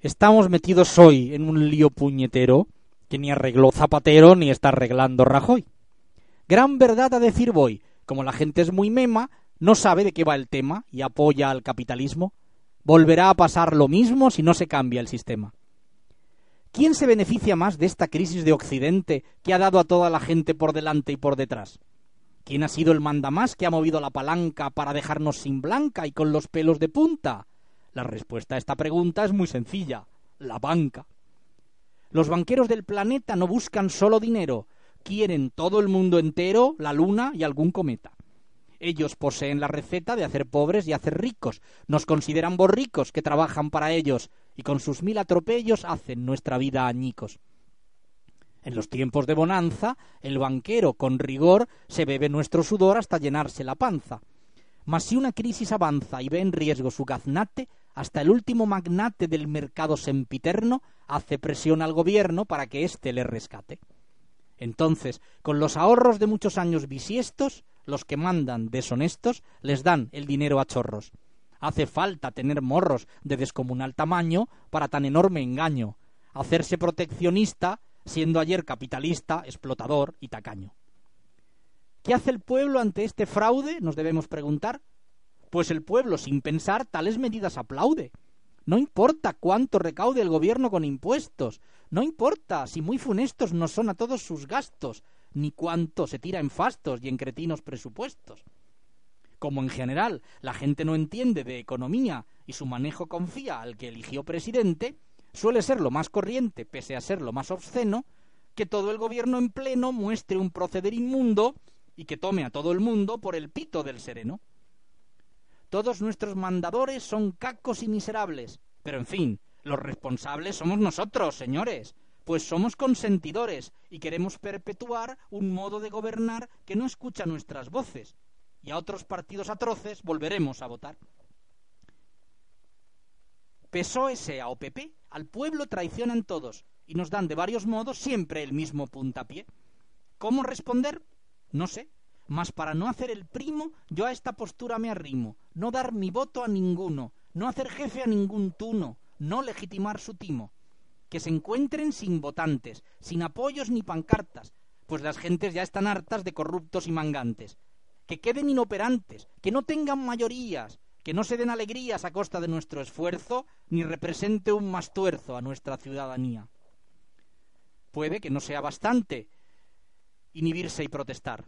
Estamos metidos hoy en un lío puñetero que ni arregló Zapatero ni está arreglando Rajoy. Gran verdad a decir voy, como la gente es muy mema, no sabe de qué va el tema y apoya al capitalismo, volverá a pasar lo mismo si no se cambia el sistema. ¿Quién se beneficia más de esta crisis de Occidente que ha dado a toda la gente por delante y por detrás? ¿Quién ha sido el mandamás que ha movido la palanca para dejarnos sin blanca y con los pelos de punta? La respuesta a esta pregunta es muy sencilla, la banca. Los banqueros del planeta no buscan solo dinero, quieren todo el mundo entero, la luna y algún cometa. Ellos poseen la receta de hacer pobres y hacer ricos, nos consideran borricos que trabajan para ellos y con sus mil atropellos hacen nuestra vida añicos. En los tiempos de bonanza, el banquero con rigor se bebe nuestro sudor hasta llenarse la panza. Mas si una crisis avanza y ve en riesgo su gaznate, hasta el último magnate del mercado sempiterno hace presión al gobierno para que éste le rescate. Entonces, con los ahorros de muchos años bisiestos, los que mandan deshonestos les dan el dinero a chorros. Hace falta tener morros de descomunal tamaño para tan enorme engaño, hacerse proteccionista siendo ayer capitalista, explotador y tacaño. ¿Qué hace el pueblo ante este fraude? Nos debemos preguntar. Pues el pueblo, sin pensar, tales medidas aplaude. No importa cuánto recaude el gobierno con impuestos, no importa si muy funestos no son a todos sus gastos, ni cuánto se tira en fastos y en cretinos presupuestos. Como en general la gente no entiende de economía y su manejo confía al que eligió presidente, suele ser lo más corriente, pese a ser lo más obsceno, que todo el gobierno en pleno muestre un proceder inmundo y que tome a todo el mundo por el pito del sereno. Todos nuestros mandadores son cacos y miserables, pero en fin, los responsables somos nosotros, señores, pues somos consentidores y queremos perpetuar un modo de gobernar que no escucha nuestras voces, y a otros partidos atroces volveremos a votar. PSOE sea o PP, al pueblo traicionan todos y nos dan de varios modos siempre el mismo puntapié. ¿Cómo responder? No sé, mas para no hacer el primo, yo a esta postura me arrimo, no dar mi voto a ninguno, no hacer jefe a ningún tuno, no legitimar su timo. Que se encuentren sin votantes, sin apoyos ni pancartas, pues las gentes ya están hartas de corruptos y mangantes. Que queden inoperantes, que no tengan mayorías, que no se den alegrías a costa de nuestro esfuerzo, ni represente un mastuerzo a nuestra ciudadanía. Puede que no sea bastante inhibirse y protestar.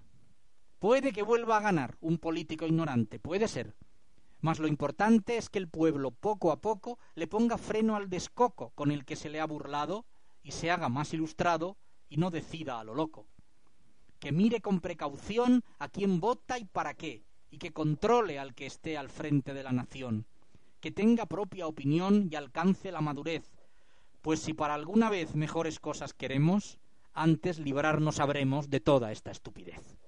Puede que vuelva a ganar un político ignorante, puede ser. Mas lo importante es que el pueblo poco a poco le ponga freno al descoco con el que se le ha burlado y se haga más ilustrado y no decida a lo loco. Que mire con precaución a quién vota y para qué, y que controle al que esté al frente de la nación, que tenga propia opinión y alcance la madurez, pues si para alguna vez mejores cosas queremos, antes librarnos habremos de toda esta estupidez.